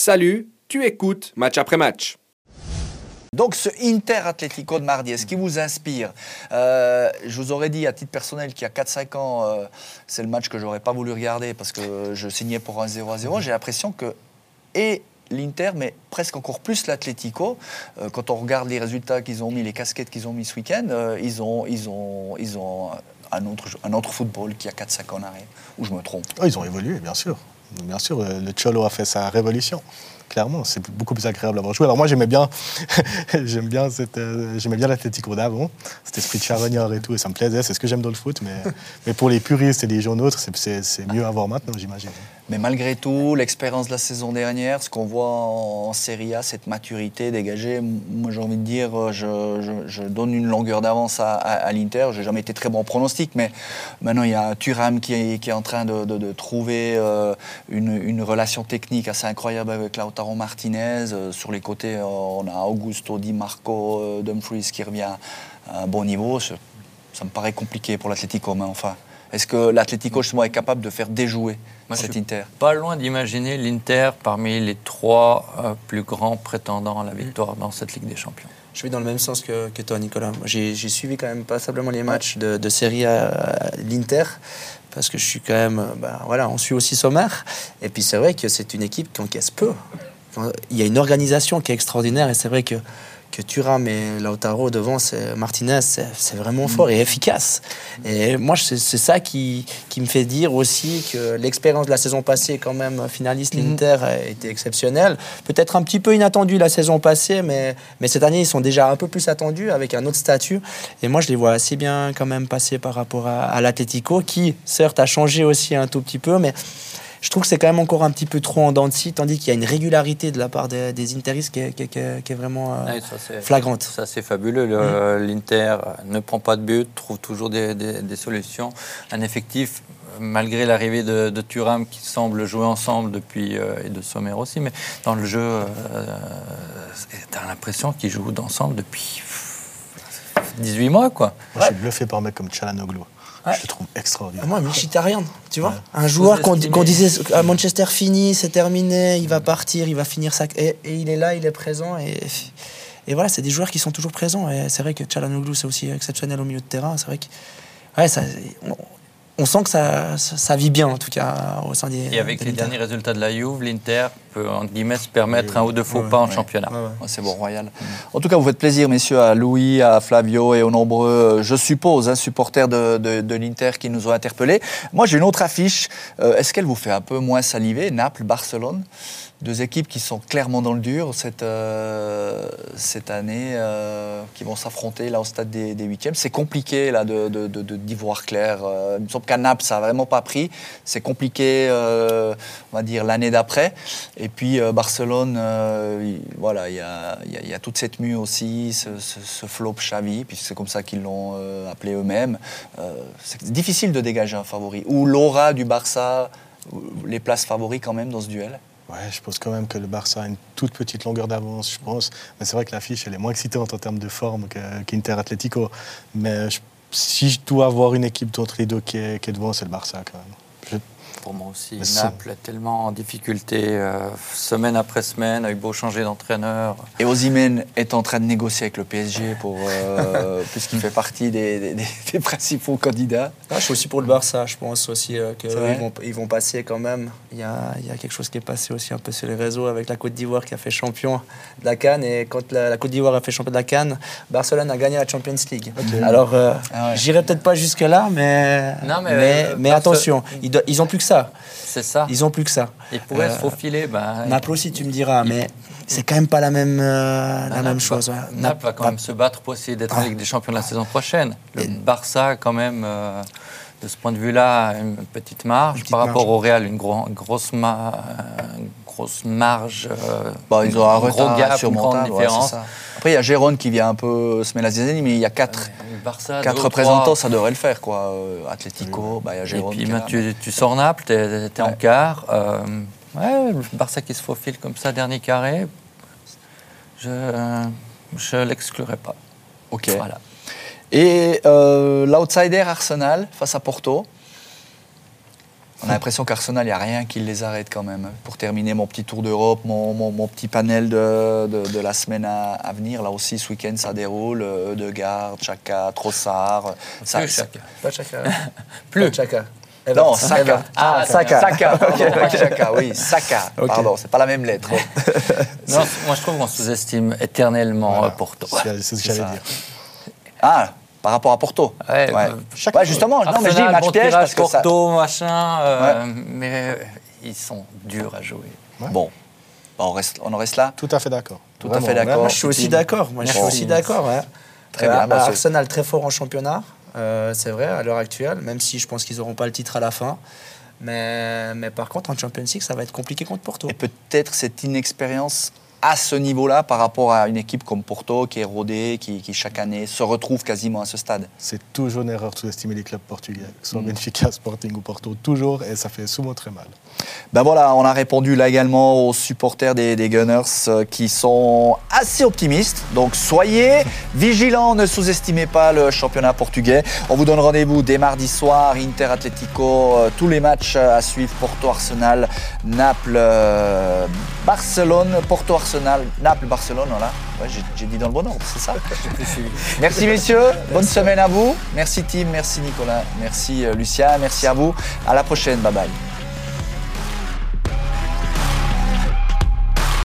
Salut, tu écoutes match après match. Donc ce Inter Atlético de mardi, est-ce qui vous inspire? Euh, Je vous aurais dit à titre personnel qu'il y a 4-5 ans, euh, c'est le match que j'aurais pas voulu regarder parce que je signais pour un 0 à 0. J'ai l'impression que et l'Inter, mais presque encore plus l'Atlético, euh, quand on regarde les résultats qu'ils ont mis, les casquettes qu'ils ont mis ce week-end, ils ont, ils ont, ils ont un autre, un autre football qui a 4-5 ans en arrière, où je me trompe. Oh, ils ont évolué, bien sûr. Bien sûr, le Cholo a fait sa révolution clairement. C'est beaucoup plus agréable à voir jouer. Alors moi, j'aimais bien, j'aime bien euh, bien d'avant, cet esprit de charognard et tout, et ça me plaisait. C'est ce que j'aime dans le foot. Mais, mais pour les puristes et les gens autres, c'est mieux à voir maintenant, j'imagine. Mais malgré tout, l'expérience de la saison dernière, ce qu'on voit en, Serie A, cette maturité dégagée, moi j'ai envie de dire, je, donne une longueur d'avance à, à, l'Inter. J'ai jamais été très bon pronostic, mais maintenant il y a Thuram qui est, qui est en train de, trouver euh, une, relation technique assez incroyable avec Lautaro Martinez. Euh, sur les côtés, euh, on a Augusto Di Marco Dumfries qui revient à un bon niveau. Ça, me paraît compliqué pour l'Atlético, mais enfin. Est-ce que l'Atlético justement est capable de faire déjouer cet Inter? Pas loin d'imaginer l'Inter parmi les trois euh, plus grands prétendants à la victoire dans cette Ligue des Champions. Je vais dans le même sens que, toi, Nicolas. J'ai suivi quand même passablement les matchs de, de Serie A l'Inter parce que je suis quand même, ben, voilà, on suit aussi sommaire. Et puis c'est vrai que c'est une équipe qui encaisse peu. Il y a une organisation qui est extraordinaire et c'est vrai que que Thuram et Lautaro devant, Martinez, c'est vraiment mm. fort et efficace. Et moi, c'est ça qui, qui, me fait dire aussi que l'expérience de la saison passée, quand même, finaliste, mm. l'Inter, a été exceptionnelle. Peut-être un petit peu inattendue la saison passée, mais, mais cette année, ils sont déjà un peu plus attendus avec un autre statut. Et moi, je les vois assez bien quand même passer par rapport à, à l'Atletico, qui, certes, a changé aussi un tout petit peu, mais je trouve que c'est quand même encore un petit peu trop en dents de scie, tandis qu'il y a une régularité de la part des, des Interistes qui est, vraiment euh, flagrante. Ça, c'est fabuleux. Mm. L'Inter ne prend pas de but, trouve toujours des, solutions. Un effectif, malgré l'arrivée de, de, Thuram, qui semble jouer ensemble depuis, euh, et de Sommer aussi, mais dans le jeu, euh, tu as l'impression qu'ils jouent ensemble depuis 18 mois. Quoi. Moi, je suis bluffé par un mec comme Chalanoglu. Je le trouve extraordinaire. Moi, Mkhitaryan, tu vois Un joueur qu'on disait à Manchester fini, c'est terminé, il va partir, il va finir sa... Et, il est là, il est présent. Et, et voilà, c'est des joueurs qui sont toujours présents. Et c'est vrai que Chalanoglu, c'est aussi exceptionnel au milieu de terrain. C'est vrai que... Ouais, ça, on sent que ça, ça, vit bien, en tout cas, au sein des. Et avec les derniers résultats de la Juve, l'Inter peut, en guillemets, se permettre un ou deux faux pas en championnat. C'est bon, Royal. En tout cas, vous faites plaisir, messieurs, à Louis, à Flavio et aux nombreux, je suppose, hein, supporters de, de, l'Inter qui nous ont interpellés. Moi, j'ai une autre affiche. Euh, est-ce qu'elle vous fait un peu moins saliver Naples, Barcelone? Deux équipes qui sont clairement dans le dur cette, euh, cette année, euh, qui vont s'affronter là au stade des, des huitièmes. C'est compliqué là de, de, de, d'y voir clair. Euh, il me semble qu'à Naples, ça n'a vraiment pas pris. C'est compliqué, on va dire, l'année d'après. Et puis Barcelone, voilà, il y a, toute cette mue aussi, ce, flop Xavi, puisque c'est comme ça qu'ils l'ont appelé eux-mêmes. c'est difficile de dégager un favori. Ou l'aura du Barça, les places favoris quand même dans ce duel Ouais, je pense quand même que le Barça a une toute petite longueur d'avance, je pense. Mais c'est vrai que l'affiche, elle est moins excitante en termes de forme qu'Inter Atletico. Mais si je dois avoir une équipe d'entre les deux qui est devant, c'est le Barça quand même pour moi aussi. Naples est tellement en difficulté euh, semaine après semaine, avec beau changer d'entraîneur. Et Ozymen est en train de négocier avec le PSG pour, euh, puisqu'il fait partie des, principaux candidats. Ah, je suis aussi pour le Barça. Je pense aussi euh, qu'ils vont, ils vont passer quand même. Il y, a, il y, a, quelque chose qui est passé aussi un peu sur les réseaux avec la Côte d'Ivoire qui a fait champion de la Cannes. Et quand la, Côte d'Ivoire a fait champion de la Cannes, Barcelone a gagné la Champions League. Alors, ah j'irai peut-être pas jusque-là, mais, mais, mais, attention, ils, ils ont plus que ça. C'est ça. Ils ont plus que ça. Ils pourraient se euh, faufiler. Ben, Naples aussi, tu me diras, mais c'est quand même pas la même, euh, la même chose. Naples va quand même se battre pour essayer d'être en Ligue des Champions la saison prochaine. Le Barça, quand même, euh, de ce point de vue-là, une petite marge. Par rapport au Real, une, grosse, grosse marge. Bon, ils ont un gros gap, une grande différence. Après, il y a Jérôme qui vient un peu se la zizanie, mais il y a quatre, quatre représentants, ça devrait le faire. quoi. Euh, Atlético, bah, Jérôme. Et puis, tu, tu, sors Naples, tu es, en quart. Euh, ouais, le Barça qui se faufile comme ça, dernier carré, je ne l'exclurai pas. Ok. Voilà. Et euh, l'outsider Arsenal face à Porto On a l'impression qu'Arsenal, il n'y a rien qui les arrête quand même. Pour terminer mon petit tour d'Europe, mon, mon- mon petit panel de, de- de la semaine à, à venir, là aussi ce week-end ça déroule. Euh, Odegaard, Chaka, Trossard. Ça, Plus ça- Chaka. Pas Chaka. Plus. Pas Chaka. Non. Saka. Everton. Ah, Saka. Saka. pas Chaka, oui, Saka. Ok. Pardon, c'est pas la même lettre. Non, moi je trouve qu'on sous-estime éternellement Voilà. euh, Porto. C'est ce que j'allais dire. Ah, par rapport à Porto. Ouais, Ouais. euh, Ouais, justement, non, mais je dis Arsenal, match bon piège parce que ça. Porto, machin, euh, mais euh, ils sont durs à jouer. Bon, Bah, on, reste, on en reste là Tout à fait d'accord. Tout à fait d'accord. Moi, je suis aussi d'accord. Moi, je suis Bon. aussi d'accord. ouais. Très Euh, bien, bah, c'est- Arsenal très fort en championnat, euh, c'est vrai, à l'heure actuelle, même si je pense qu'ils n'auront pas le titre à la fin. Mais, mais par contre, en Champions League, ça va être compliqué contre Porto. Et peut-être cette inexpérience à ce niveau-là par rapport à une équipe comme Porto qui est rodée, qui, qui, chaque année se retrouve quasiment à ce stade? C'est toujours une erreur de sous-estimer les clubs portugais, que ce soit Mm. Benfica, Sporting ou Porto, toujours, et ça fait souvent très mal. Ben voilà, on a répondu là également aux supporters des, des Gunners euh, qui sont assez optimistes. Donc soyez vigilants, ne sous-estimez pas le championnat portugais. On vous donne rendez-vous dès mardi soir, Inter Atlético, euh, tous les matchs à suivre, Porto Arsenal, Naples, euh, Barcelone, Porto Arsenal, Naples, Barcelone, voilà. Ouais, j'ai- j'ai dit dans le bon ordre, c'est ça Merci messieurs, bonne semaine à vous. Merci Tim, merci Nicolas, merci euh, Lucien, merci à vous. À la prochaine, bye bye.